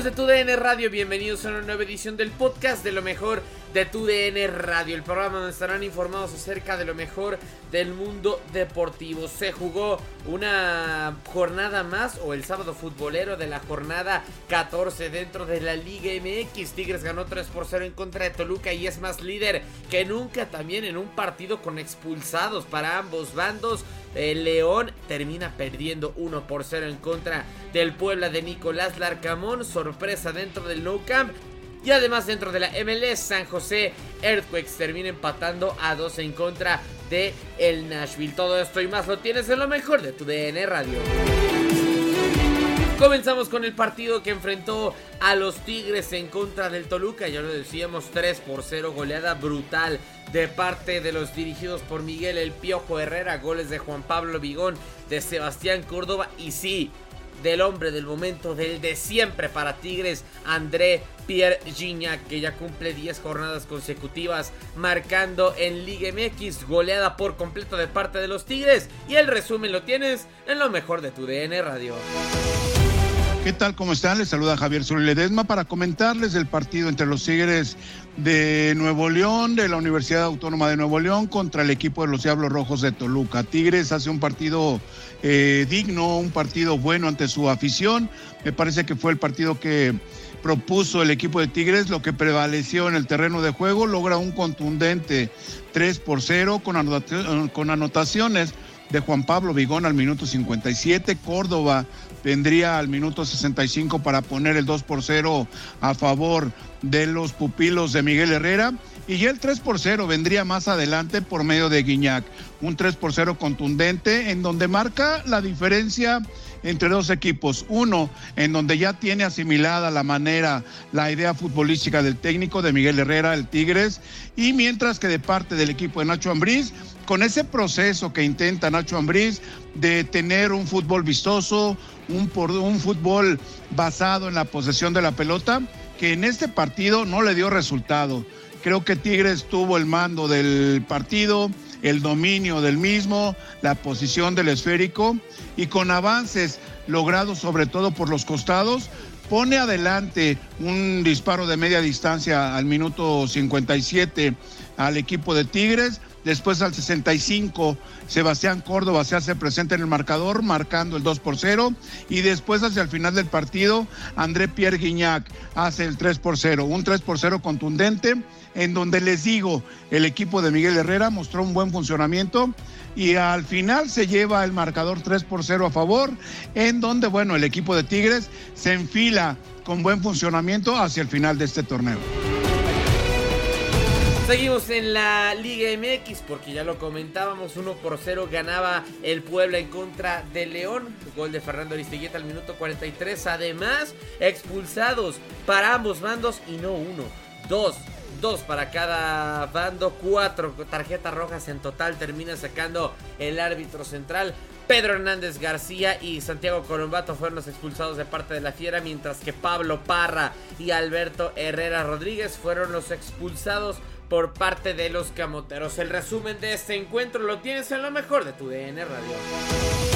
Amigos de TUDN Radio? Bienvenidos a una nueva edición del podcast de lo mejor de TUDN Radio, el programa donde estarán informados acerca de lo mejor del mundo deportivo. Se jugó una jornada más o el sábado futbolero de la jornada 14 dentro de la Liga MX. Tigres ganó 3 por 0 en contra de Toluca y es más líder que nunca también en un partido con expulsados para ambos bandos. El León termina perdiendo 1 por 0 en contra del Puebla de Nicolás Larcamón. Sorpresa dentro del Nou Camp. Y además dentro de la MLS, San José Earthquakes termina empatando a 2 en contra de el Nashville. Todo esto y más lo tienes en lo mejor de tu DN Radio. Comenzamos con el partido que enfrentó a los Tigres en contra del Toluca. Ya lo decíamos, 3 por 0, goleada brutal de parte de los dirigidos por Miguel El Piojo Herrera. Goles de Juan Pablo Vigón, de Sebastián Córdoba y sí, del hombre del momento, del de siempre para Tigres, André Pierre Gignac, que ya cumple 10 jornadas consecutivas marcando en Liga MX, goleada por completo de parte de los Tigres. Y el resumen lo tienes en lo mejor de tu DN Radio. ¿Qué tal? ¿Cómo están? Les saluda Javier Ledesma para comentarles el partido entre los Tigres de Nuevo León, de la Universidad Autónoma de Nuevo León, contra el equipo de los Diablos Rojos de Toluca. Tigres hace un partido eh, digno, un partido bueno ante su afición. Me parece que fue el partido que propuso el equipo de Tigres, lo que prevaleció en el terreno de juego, logra un contundente 3 por 0 con, con anotaciones de Juan Pablo Vigón al minuto 57, Córdoba vendría al minuto 65 para poner el 2 por 0 a favor de los pupilos de Miguel Herrera. Y el 3 por 0 vendría más adelante por medio de Guiñac. Un 3 por 0 contundente en donde marca la diferencia entre dos equipos. Uno, en donde ya tiene asimilada la manera, la idea futbolística del técnico de Miguel Herrera, el Tigres. Y mientras que de parte del equipo de Nacho Ambriz, con ese proceso que intenta Nacho Ambriz de tener un fútbol vistoso, un fútbol basado en la posesión de la pelota, que en este partido no le dio resultado. Creo que Tigres tuvo el mando del partido, el dominio del mismo, la posición del esférico y con avances logrados sobre todo por los costados, pone adelante un disparo de media distancia al minuto 57 al equipo de Tigres. Después al 65, Sebastián Córdoba se hace presente en el marcador, marcando el 2 por 0. Y después, hacia el final del partido, André Pierre Guignac hace el 3 por 0. Un 3 por 0 contundente, en donde les digo, el equipo de Miguel Herrera mostró un buen funcionamiento. Y al final se lleva el marcador 3 por 0 a favor, en donde, bueno, el equipo de Tigres se enfila con buen funcionamiento hacia el final de este torneo. Seguimos en la Liga MX porque ya lo comentábamos, 1 por 0 ganaba el Puebla en contra de León. Gol de Fernando Aristeguieta al minuto 43. Además, expulsados para ambos bandos y no uno, dos. Dos para cada bando, cuatro tarjetas rojas en total termina sacando el árbitro central. Pedro Hernández García y Santiago Colombato fueron los expulsados de parte de la Fiera, mientras que Pablo Parra y Alberto Herrera Rodríguez fueron los expulsados por parte de los camoteros. El resumen de este encuentro lo tienes en lo mejor de tu DN Radio.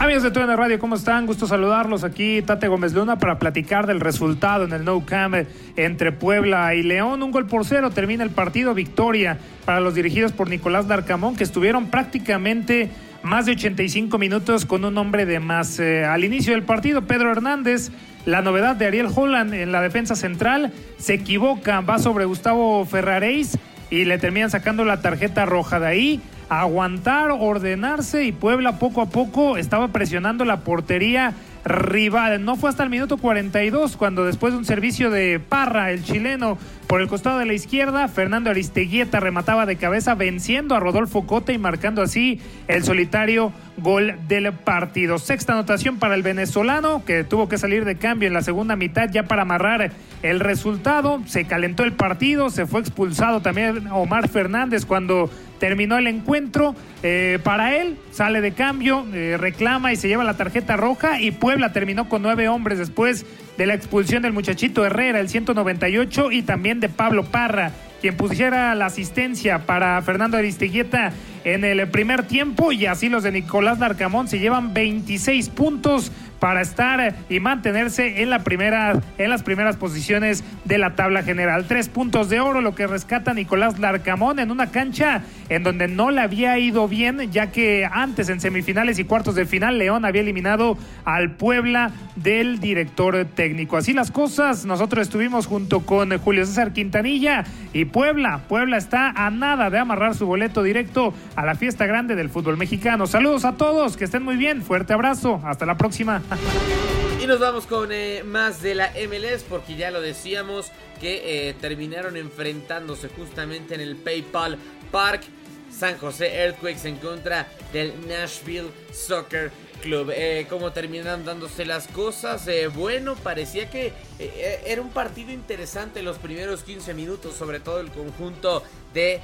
Amigos de TUDN Radio, ¿cómo están? Gusto saludarlos aquí, Tate Gómez Luna, para platicar del resultado en el No Cam entre Puebla y León. Un gol por cero, termina el partido, victoria para los dirigidos por Nicolás Darcamón, que estuvieron prácticamente más de 85 minutos con un hombre de más. Eh, al inicio del partido, Pedro Hernández la novedad de Ariel Holland en la defensa central se equivoca, va sobre Gustavo Ferraréis y le terminan sacando la tarjeta roja de ahí. Aguantar, ordenarse y Puebla poco a poco estaba presionando la portería rival. No fue hasta el minuto 42 cuando después de un servicio de Parra, el chileno, por el costado de la izquierda, Fernando Aristeguieta remataba de cabeza venciendo a Rodolfo Cota y marcando así el solitario gol del partido. Sexta anotación para el venezolano que tuvo que salir de cambio en la segunda mitad ya para amarrar el resultado. Se calentó el partido, se fue expulsado también Omar Fernández cuando terminó el encuentro. Eh, para él sale de cambio, eh, reclama y se lleva la tarjeta roja y Puebla terminó con nueve hombres después de la expulsión del muchachito Herrera, el 198, y también de Pablo Parra, quien pusiera la asistencia para Fernando Aristeguieta en el primer tiempo y así los de Nicolás Narcamón se llevan 26 puntos para estar y mantenerse en la primera en las primeras posiciones de la tabla general. Tres puntos de oro lo que rescata Nicolás Larcamón en una cancha en donde no le había ido bien ya que antes en semifinales y cuartos de final León había eliminado al Puebla del director técnico. Así las cosas, nosotros estuvimos junto con Julio César Quintanilla y Puebla. Puebla está a nada de amarrar su boleto directo a la fiesta grande del fútbol mexicano. Saludos a todos, que estén muy bien, fuerte abrazo, hasta la próxima. Y nos vamos con eh, más de la MLS porque ya lo decíamos que eh, terminaron enfrentándose justamente en el PayPal Park San José Earthquakes en contra del Nashville Soccer Club. Eh, ¿Cómo terminan dándose las cosas? Eh, bueno, parecía que eh, era un partido interesante los primeros 15 minutos, sobre todo el conjunto de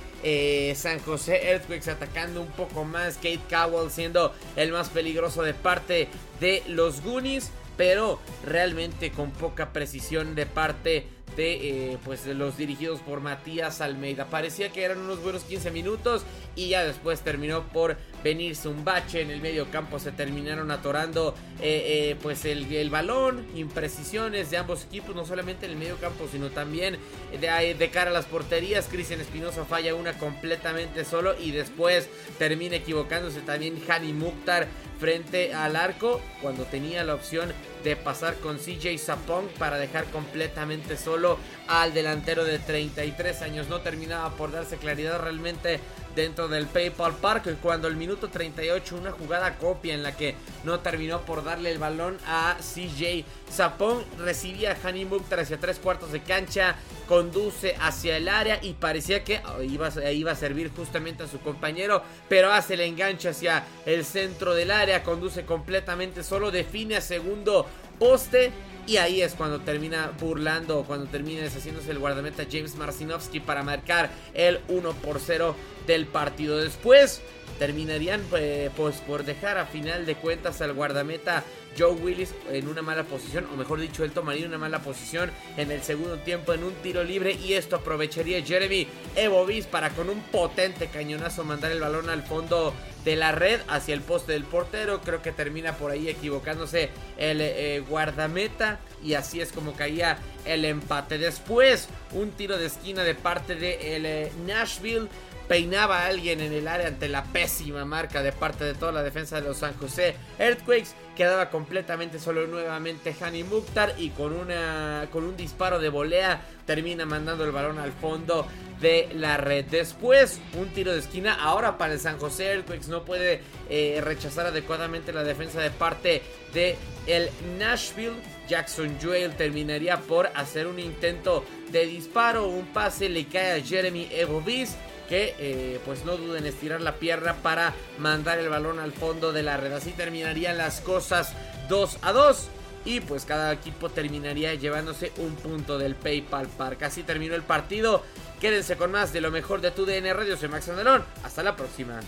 San José Earthquakes atacando un poco más. Kate Cowell siendo el más peligroso de parte de los Goonies, pero realmente con poca precisión de parte de eh, pues los dirigidos por Matías Almeida. Parecía que eran unos buenos 15 minutos y ya después terminó por venirse un bache en el medio campo. Se terminaron atorando eh, eh, pues el, el, balón, imprecisiones de ambos equipos, no solamente en el medio campo, sino también de, cara a las porterías. Cristian Espinosa falla una completamente solo y después termina equivocándose también Hani Mukhtar frente al arco cuando tenía la opción de pasar con CJ Sapong para dejar completamente solo al delantero de 33 años. No terminaba por darse claridad realmente dentro del PayPal Park cuando el minuto 38 una jugada copia en la que no terminó por darle el balón a CJ Sapong recibía a Hani Mukhtar hacia tres cuartos de cancha conduce hacia el área y parecía que iba, iba a servir justamente a su compañero pero hace el enganche hacia el centro del área conduce completamente solo define a segundo poste y ahí es cuando termina burlando, cuando termina deshaciéndose el guardameta James Marcinovsky para marcar el 1 por 0 del partido. Después terminarían eh, pues por dejar a final de cuentas al guardameta Joe Willis en una mala posición, o mejor dicho, él tomaría una mala posición en el segundo tiempo en un tiro libre y esto aprovecharía Jeremy Evovis para con un potente cañonazo mandar el balón al fondo de la red hacia el poste del portero. Creo que termina por ahí equivocándose el eh, guardameta y así es como caía el empate. Después, un tiro de esquina de parte de el, eh, Nashville peinaba a alguien en el área ante la pésima marca de parte de toda la defensa de los San José Earthquakes. Quedaba completamente solo nuevamente Hani Mukhtar y con, una, con un disparo de volea termina mandando el balón al fondo de la red. Después, un tiro de esquina. Ahora para el San José Earthquakes no puede eh, rechazar adecuadamente la defensa de parte de el Nashville. Jackson Joel terminaría por hacer un intento de disparo. Un pase le cae a Jeremy Evovis que eh, pues no duden en estirar la pierna para mandar el balón al fondo de la red. Así terminarían las cosas 2 a 2. Y pues cada equipo terminaría llevándose un punto del PayPal Park. Así terminó el partido. Quédense con más de lo mejor de tu DN Radio. Soy Max Andalón. Hasta la próxima.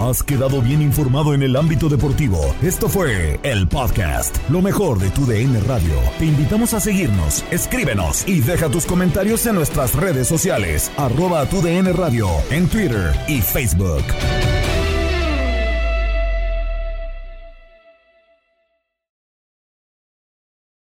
Has quedado bien informado en el ámbito deportivo. Esto fue el podcast, lo mejor de tu DN Radio. Te invitamos a seguirnos, escríbenos y deja tus comentarios en nuestras redes sociales, arroba tu DN Radio, en Twitter y Facebook.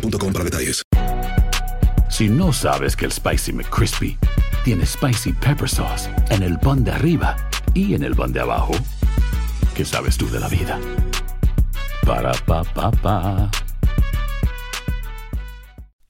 para detalles. Si no sabes que el Spicy McCrispy tiene Spicy Pepper Sauce en el pan de arriba y en el pan de abajo, ¿qué sabes tú de la vida? Para, pa, pa, pa.